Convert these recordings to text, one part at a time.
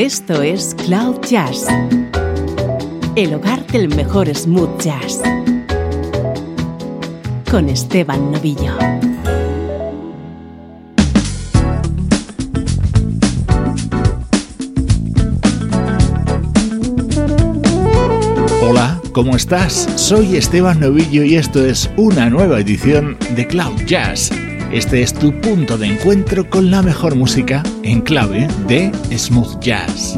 Esto es Cloud Jazz, el hogar del mejor smooth jazz, con Esteban Novillo. Hola, ¿cómo estás? Soy Esteban Novillo y esto es una nueva edición de Cloud Jazz este es tu punto de encuentro con la mejor música en clave de smooth jazz.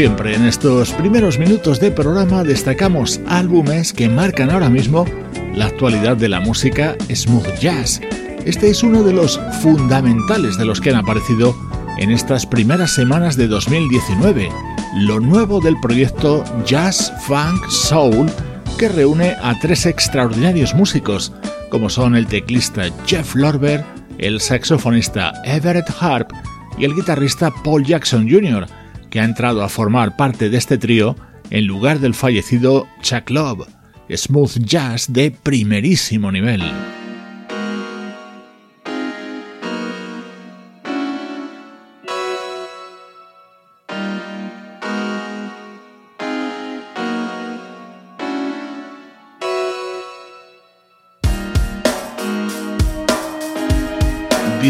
Siempre, en estos primeros minutos de programa destacamos álbumes que marcan ahora mismo la actualidad de la música smooth jazz. Este es uno de los fundamentales de los que han aparecido en estas primeras semanas de 2019, lo nuevo del proyecto Jazz Funk Soul que reúne a tres extraordinarios músicos, como son el teclista Jeff Lorber, el saxofonista Everett Harp y el guitarrista Paul Jackson Jr., que ha entrado a formar parte de este trío en lugar del fallecido Chuck Love, smooth jazz de primerísimo nivel.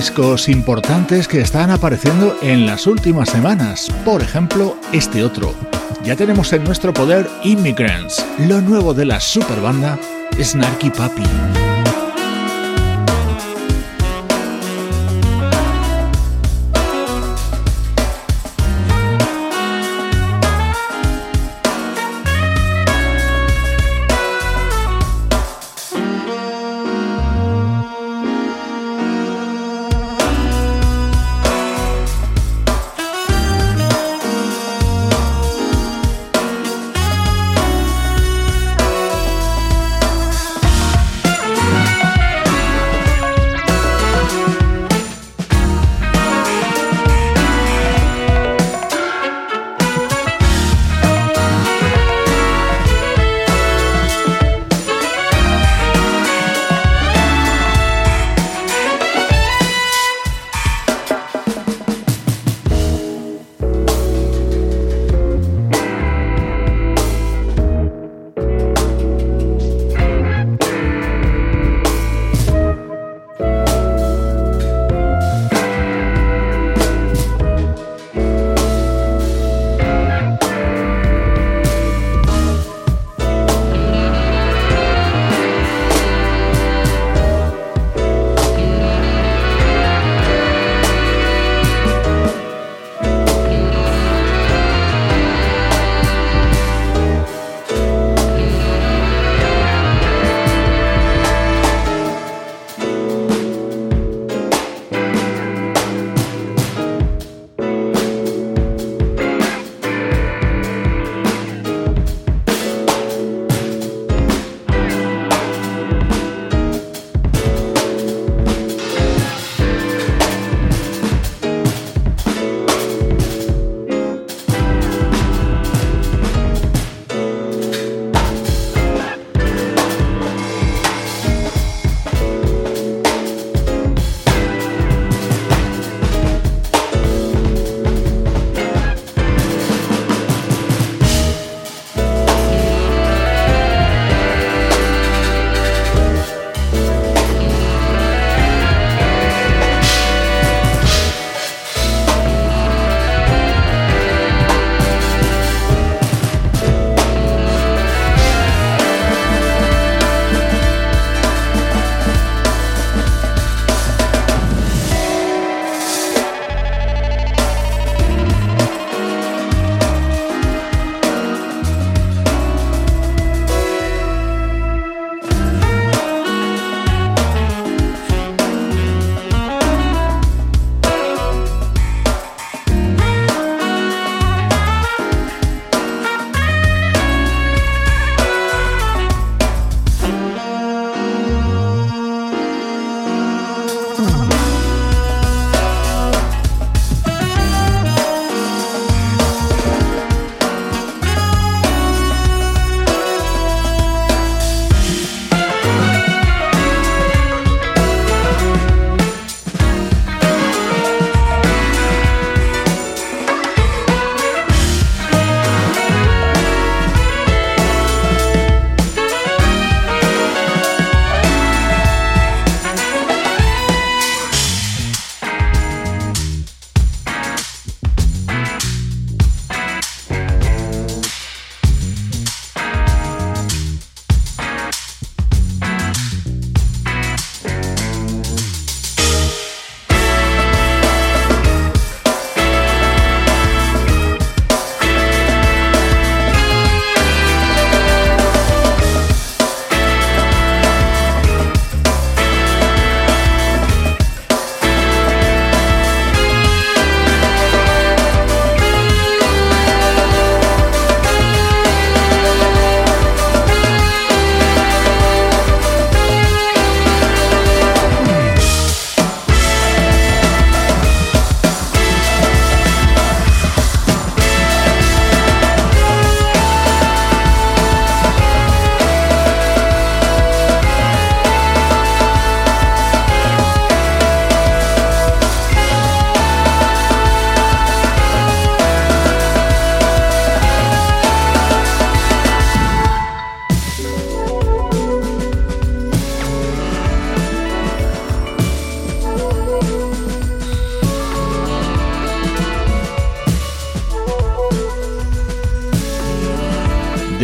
Discos importantes que están apareciendo en las últimas semanas. Por ejemplo, este otro. Ya tenemos en nuestro poder Immigrants, lo nuevo de la superbanda Snarky Puppy.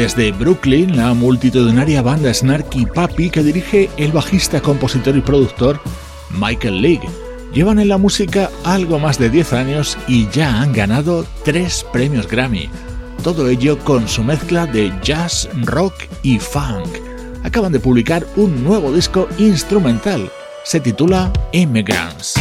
Desde Brooklyn, la multitudinaria banda Snarky Papi que dirige el bajista, compositor y productor Michael League. Llevan en la música algo más de 10 años y ya han ganado 3 premios Grammy. Todo ello con su mezcla de jazz, rock y funk. Acaban de publicar un nuevo disco instrumental. Se titula Immigrants.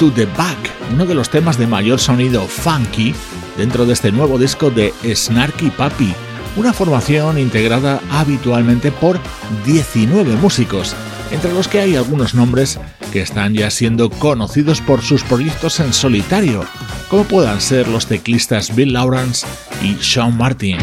To the Back, uno de los temas de mayor sonido funky dentro de este nuevo disco de Snarky Puppy, una formación integrada habitualmente por 19 músicos, entre los que hay algunos nombres que están ya siendo conocidos por sus proyectos en solitario, como puedan ser los teclistas Bill Lawrence y Sean Martin.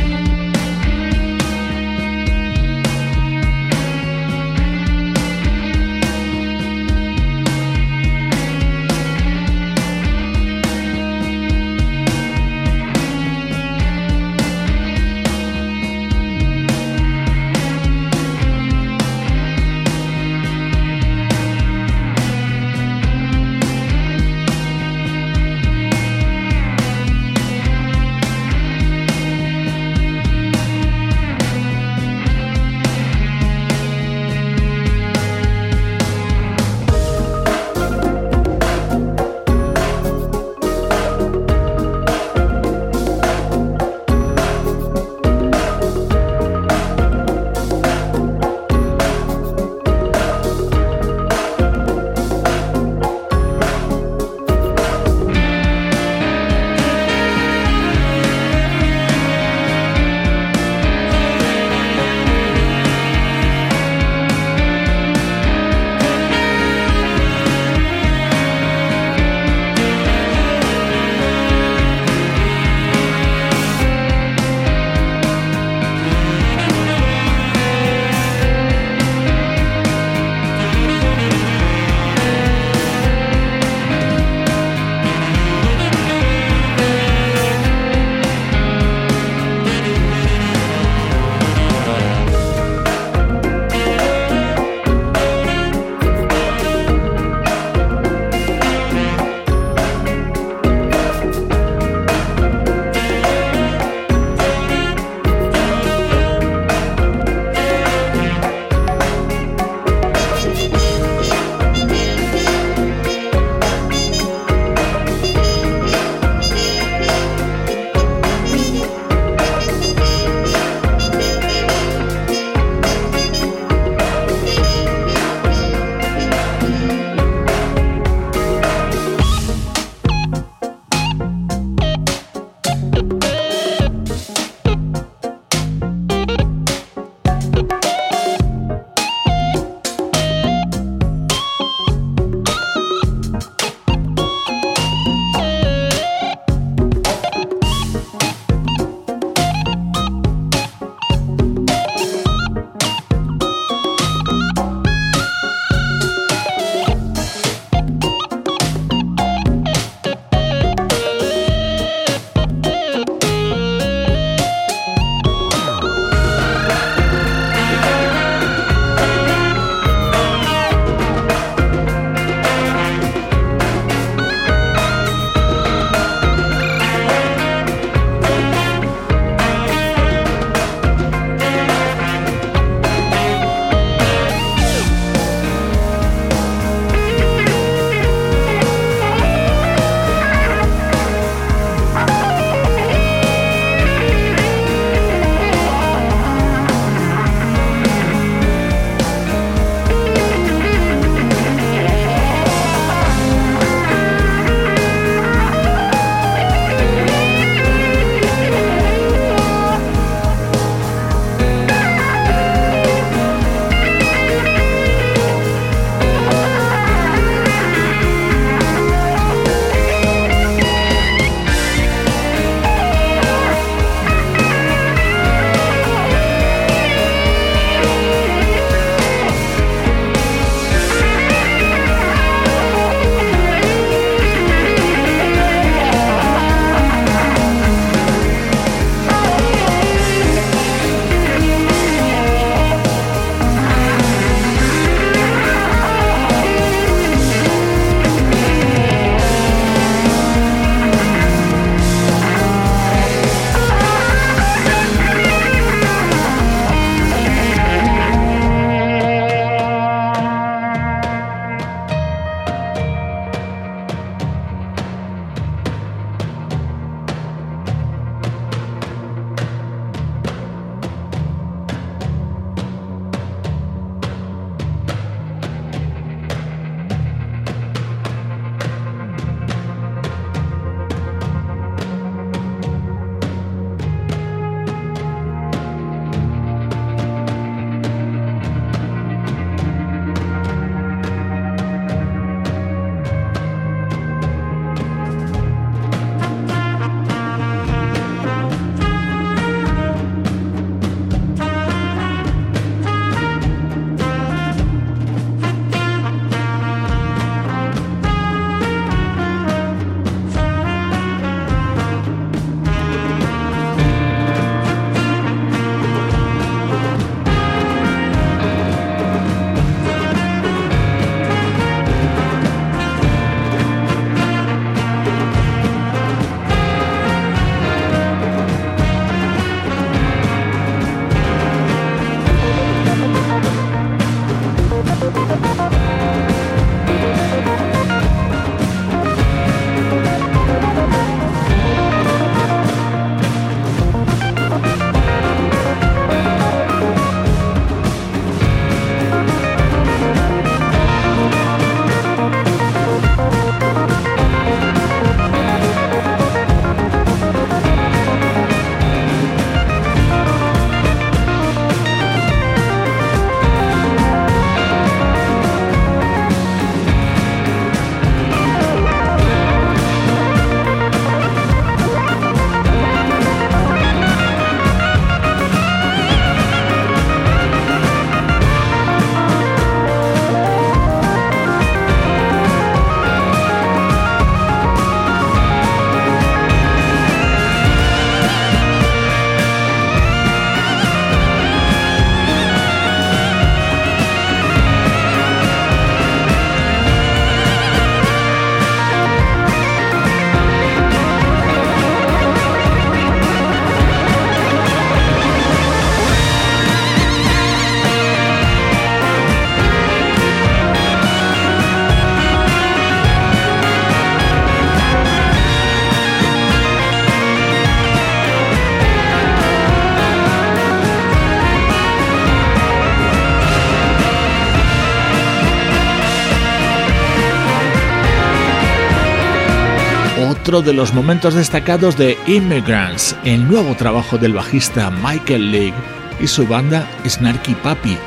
Otro de los momentos destacados de Immigrants, el nuevo trabajo del bajista Michael League y su banda Snarky Papi.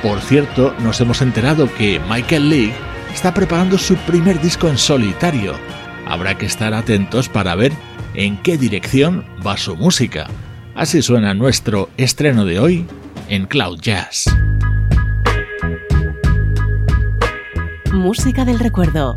Por cierto, nos hemos enterado que Michael League está preparando su primer disco en solitario. Habrá que estar atentos para ver en qué dirección va su música. Así suena nuestro estreno de hoy en Cloud Jazz. Música del recuerdo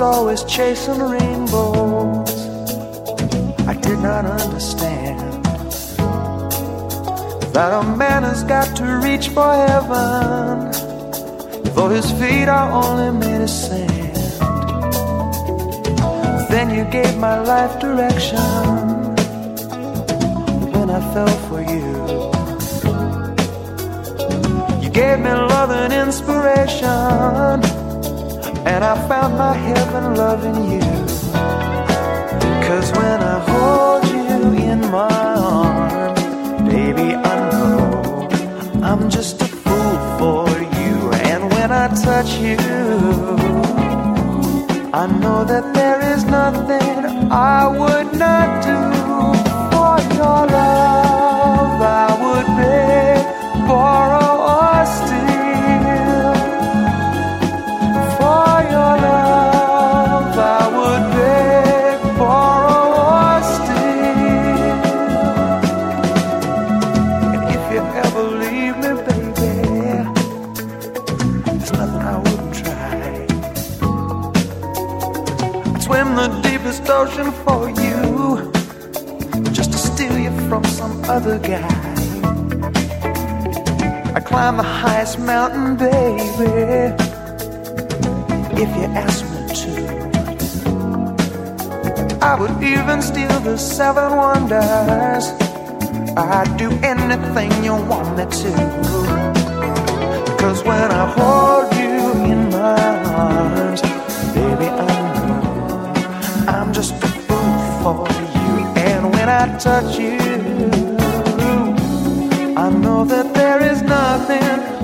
Always chasing rainbows. I did not understand that a man has got to reach for heaven, though his feet are only made of sand. Then you gave my life direction when I fell for you. You gave me love and inspiration and I found my heaven loving you. Cause when I hold you in my arms, baby, I know I'm just a fool for you. And when I touch you, I know that there is nothing I would not do for your love. I would beg, even steal the seven wonders. I'd do anything you want me to. Cause when I hold you in my arms, baby, I I'm just a fool for you. And when I touch you, I know that there is nothing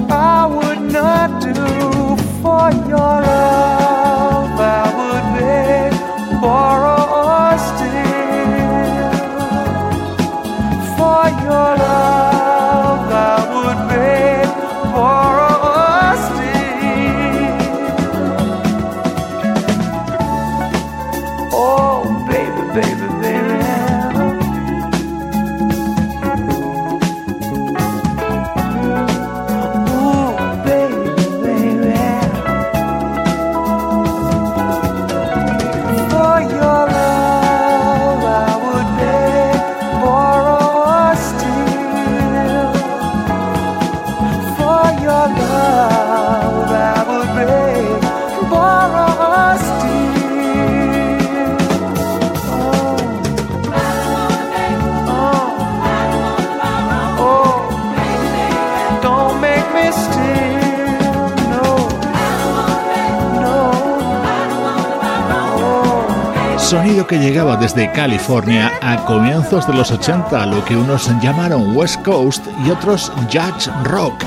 sonido que llegaba desde California a comienzos de los 80, lo que unos llamaron West Coast y otros Judge Rock.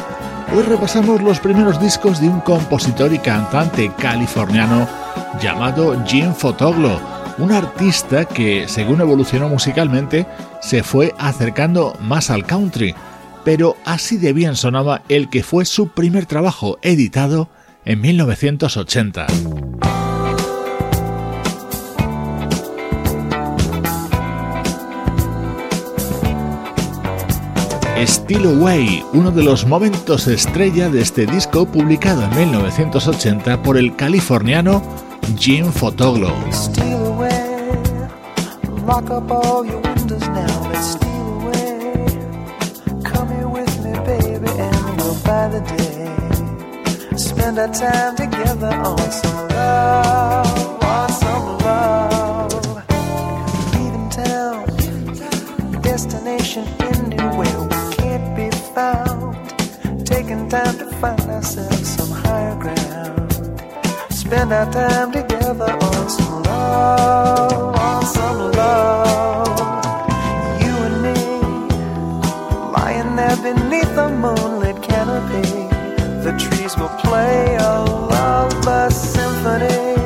Hoy repasamos los primeros discos de un compositor y cantante californiano llamado Jim Fotoglo, un artista que, según evolucionó musicalmente, se fue acercando más al country, pero así de bien sonaba el que fue su primer trabajo editado en 1980. Still Away, uno de los momentos estrella de este disco publicado en 1980 por el californiano Jim Fotoglo. Spend our time together on some love, on some love. Leaving town, destination anywhere found. Taking time to find ourselves some higher ground. Spend our time together on some love, on some love. You and me, lying there beneath the moonlit canopy. The trees will play a lullaby symphony.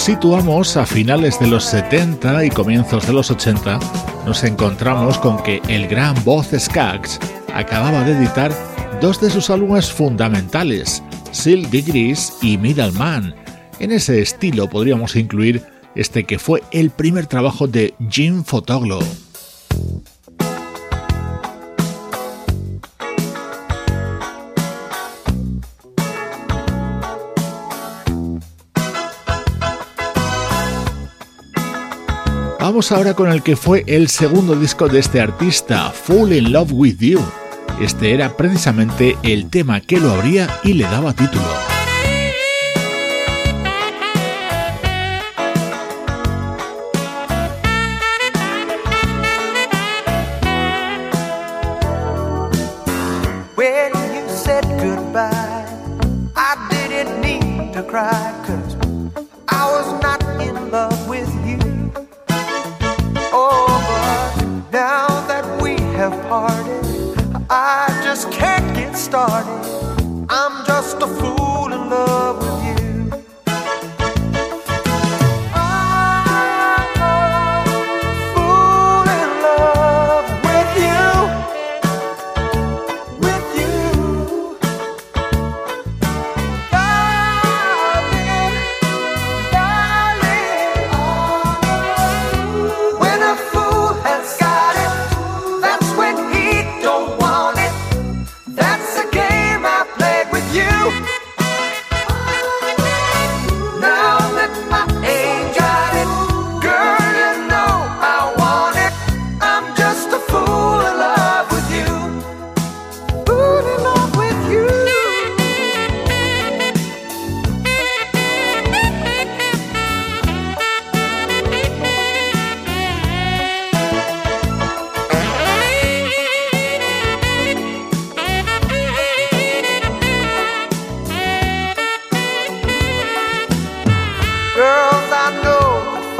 Situamos a finales de los 70 y comienzos de los 80, nos encontramos con que el gran voz Skaggs acababa de editar dos de sus álbumes fundamentales, Silk Degrees y Middleman. En ese estilo podríamos incluir este que fue el primer trabajo de Jim Fotoglo. Vamos ahora con el que fue el segundo disco de este artista, Fall in Love with You. Este era precisamente el tema que lo abría y le daba título.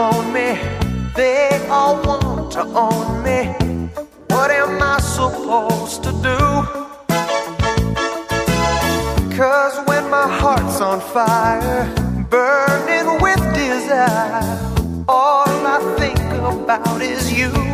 Phone me, they all want to own me. What am I supposed to do? Cause when my heart's on fire, burning with desire, all I think about is you.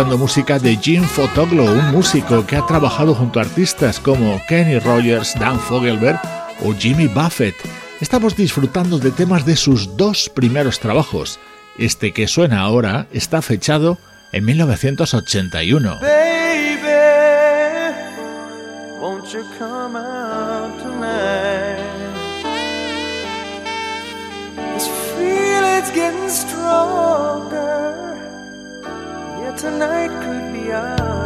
Escuchando música de Jim Fotoglo, un músico que ha trabajado junto a artistas como Kenny Rogers, Dan Fogelberg o Jimmy Buffett. Estamos disfrutando de temas de sus dos primeros trabajos. Este que suena ahora está fechado en 1981. Baby, won't you come out. Tonight could be our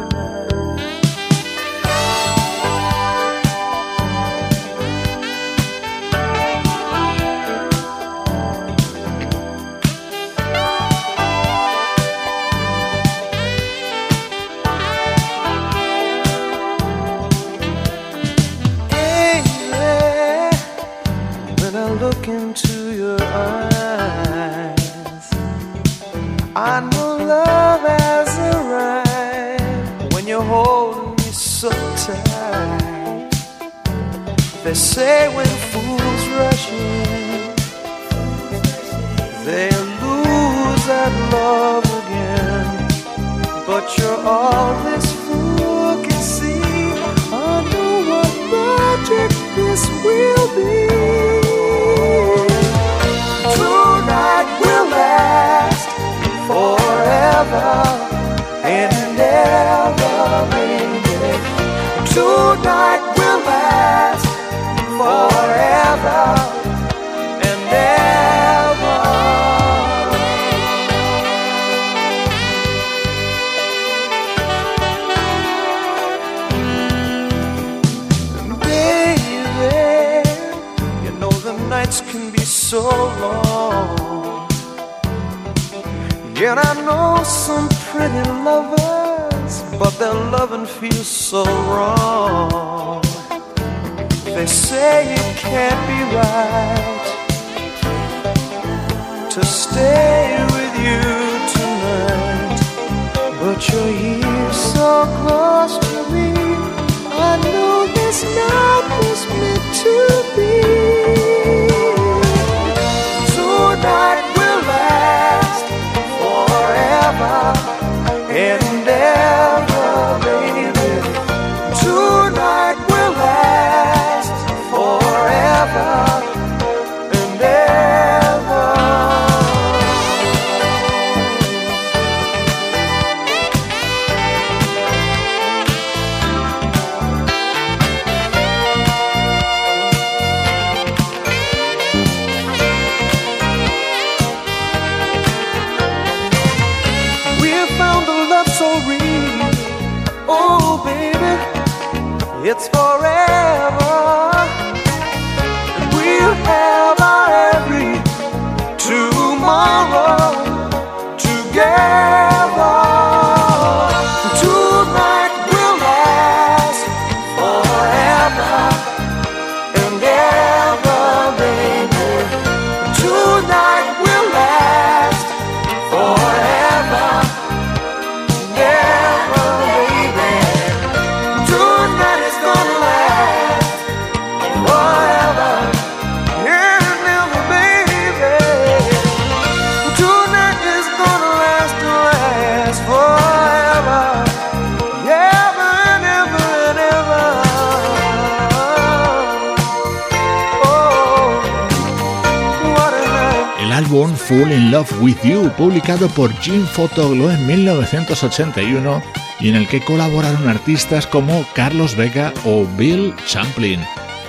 Publicado por Jim Fotoglo en 1981 y en el que colaboraron artistas como Carlos Vega o Bill Champlin.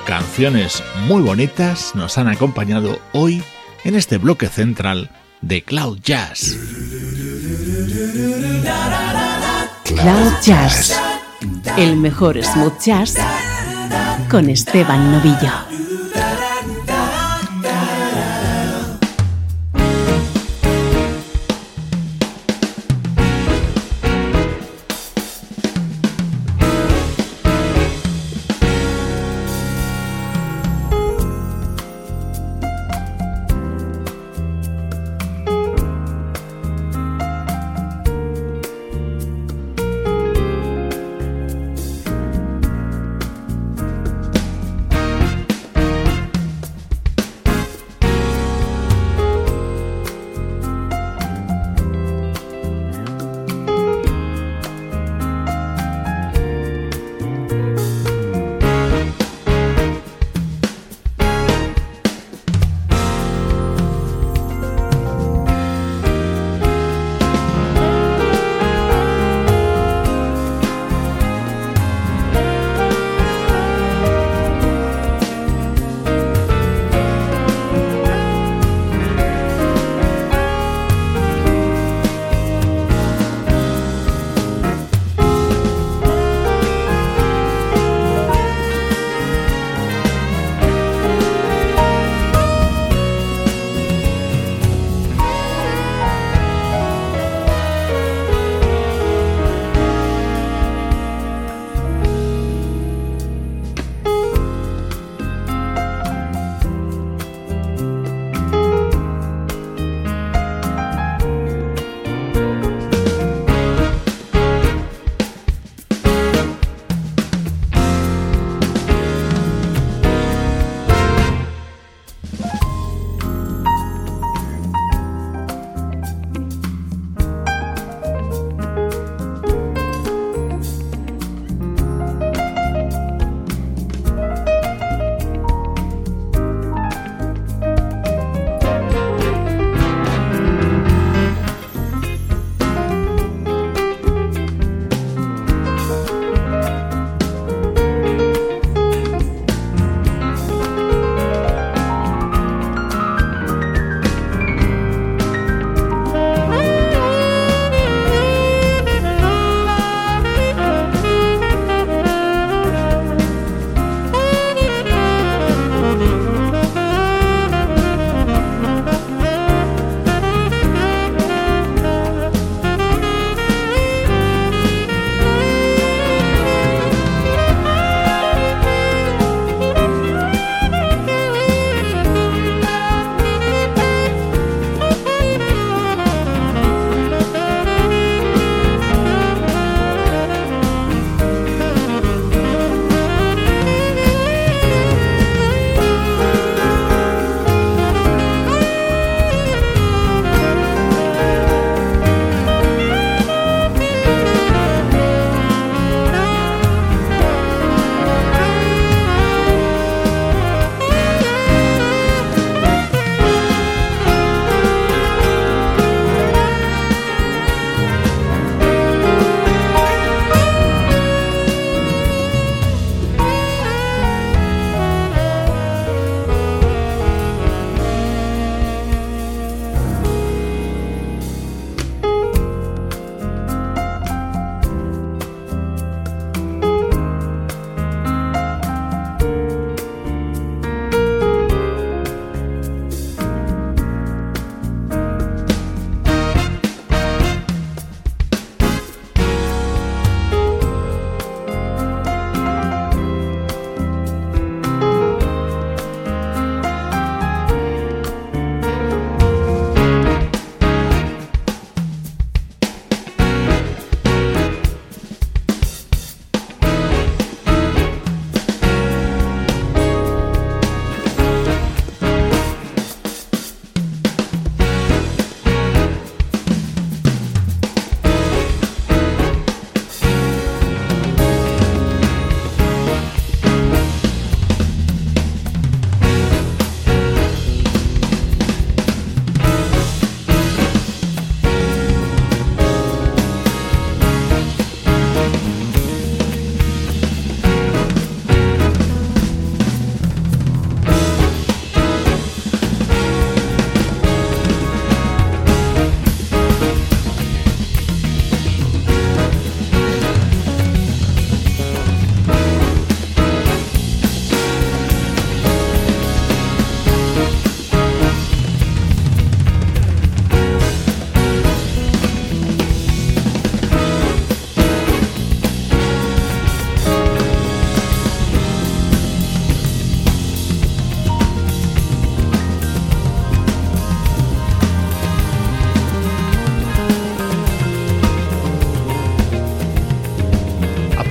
Canciones muy bonitas nos han acompañado hoy en este bloque central de Cloud Jazz. Cloud Jazz, el mejor smooth jazz con Esteban Novillo.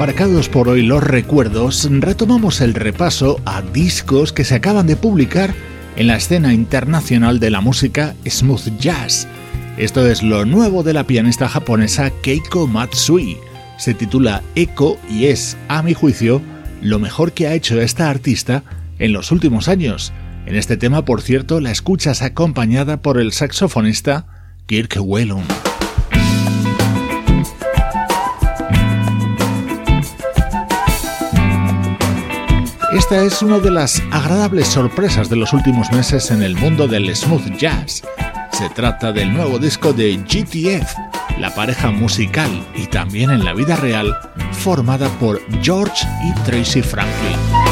Aparcados por hoy los recuerdos, retomamos el repaso a discos que se acaban de publicar en la escena internacional de la música smooth jazz. Esto es lo nuevo de la pianista japonesa Keiko Matsui. Se titula Echo y es, a mi juicio, lo mejor que ha hecho esta artista en los últimos años. En este tema, por cierto, la escuchas acompañada por el saxofonista Kirk Whelan. Esta es una de las agradables sorpresas de los últimos meses en el mundo del smooth jazz. Se trata del nuevo disco de GTF, la pareja musical y también en la vida real formada por George y Tracy Franklin.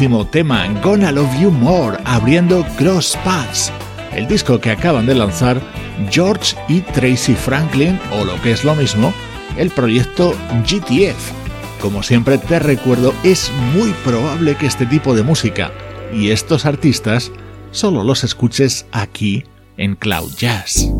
Tema Gonna Love You More abriendo Cross Paths, el disco que acaban de lanzar George y Tracy Franklin o lo que es lo mismo, el proyecto GTF. Como siempre te recuerdo, es muy probable que este tipo de música y estos artistas solo los escuches aquí en Cloud Jazz.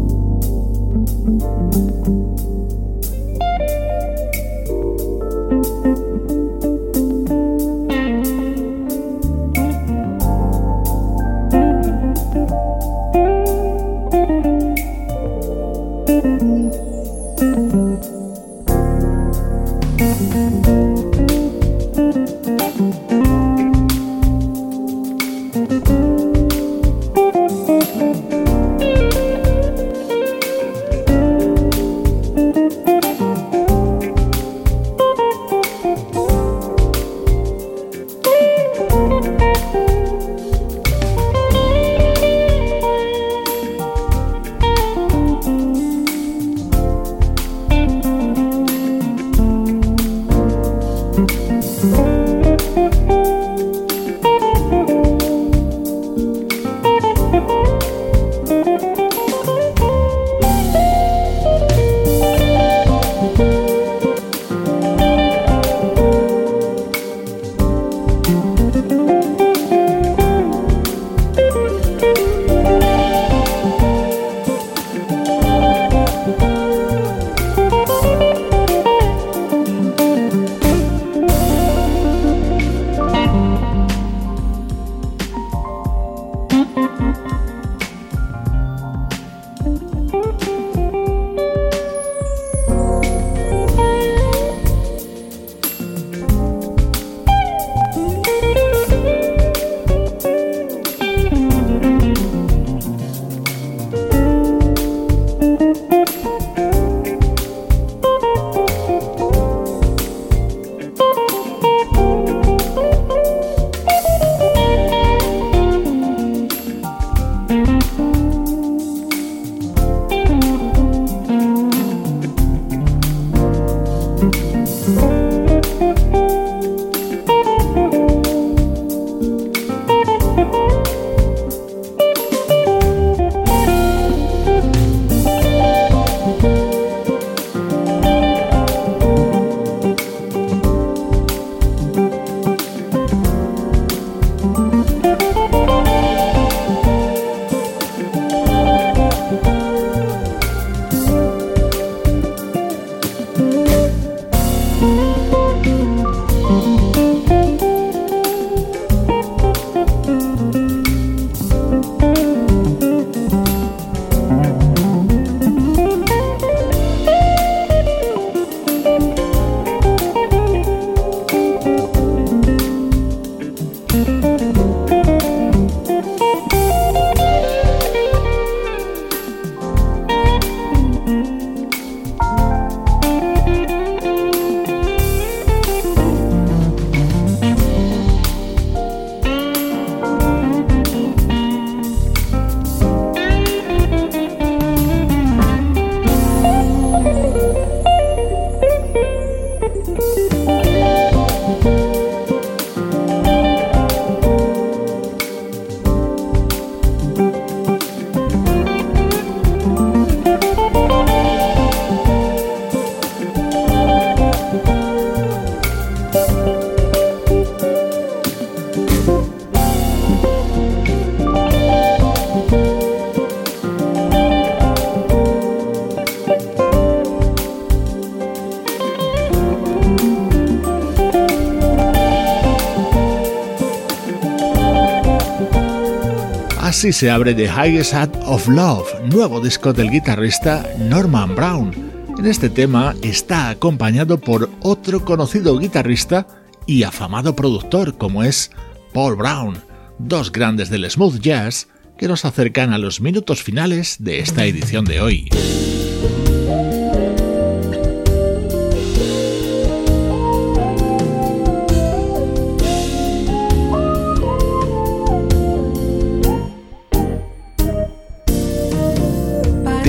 Así se abre The Highest Hat of Love, nuevo disco del guitarrista Norman Brown. En este tema está acompañado por otro conocido guitarrista y afamado productor como es Paul Brown, dos grandes del smooth jazz que nos acercan a los minutos finales de esta edición de hoy.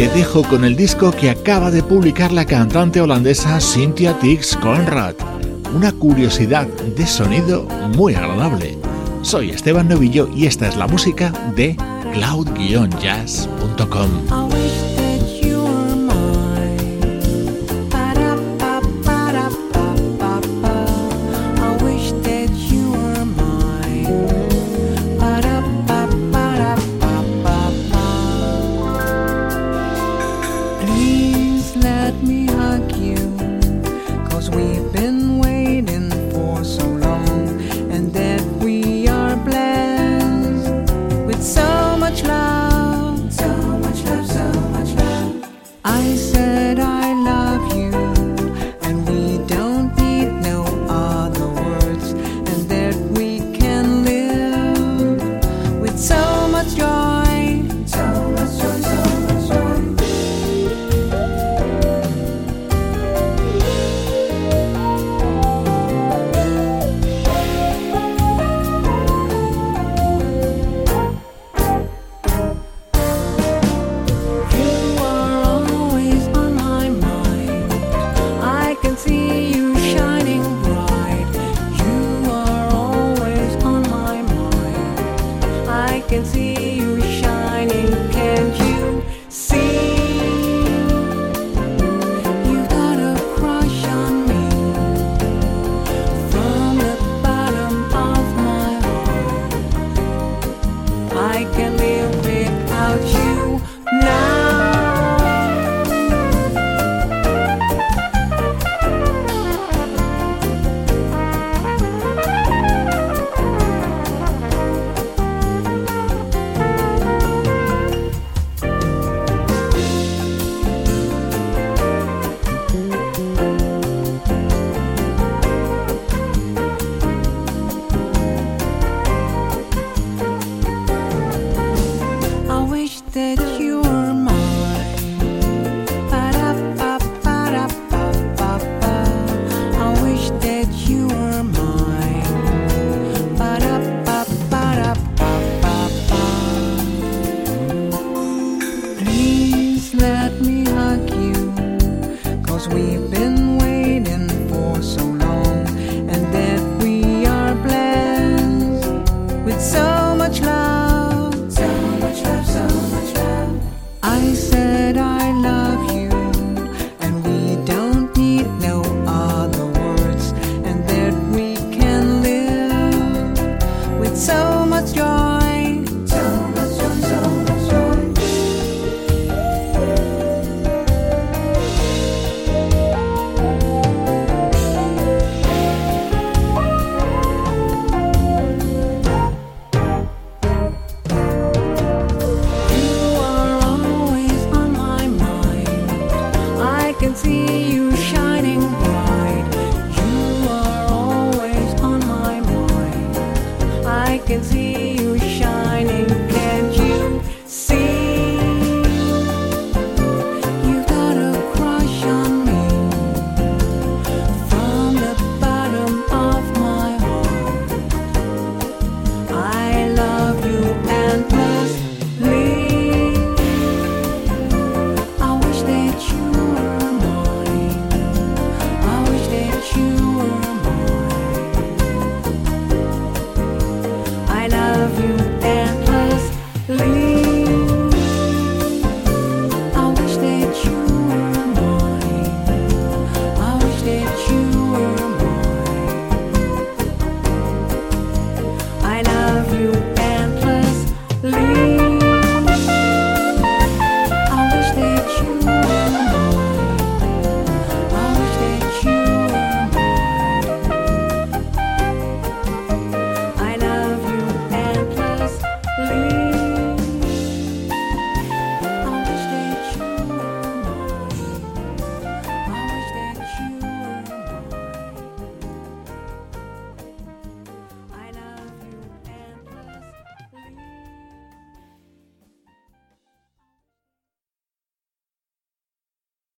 Te dejo con el disco que acaba de publicar la cantante holandesa Cynthia Tix Conrad. Una curiosidad de sonido muy agradable. Soy Esteban Novillo y esta es la música de cloud-jazz.com.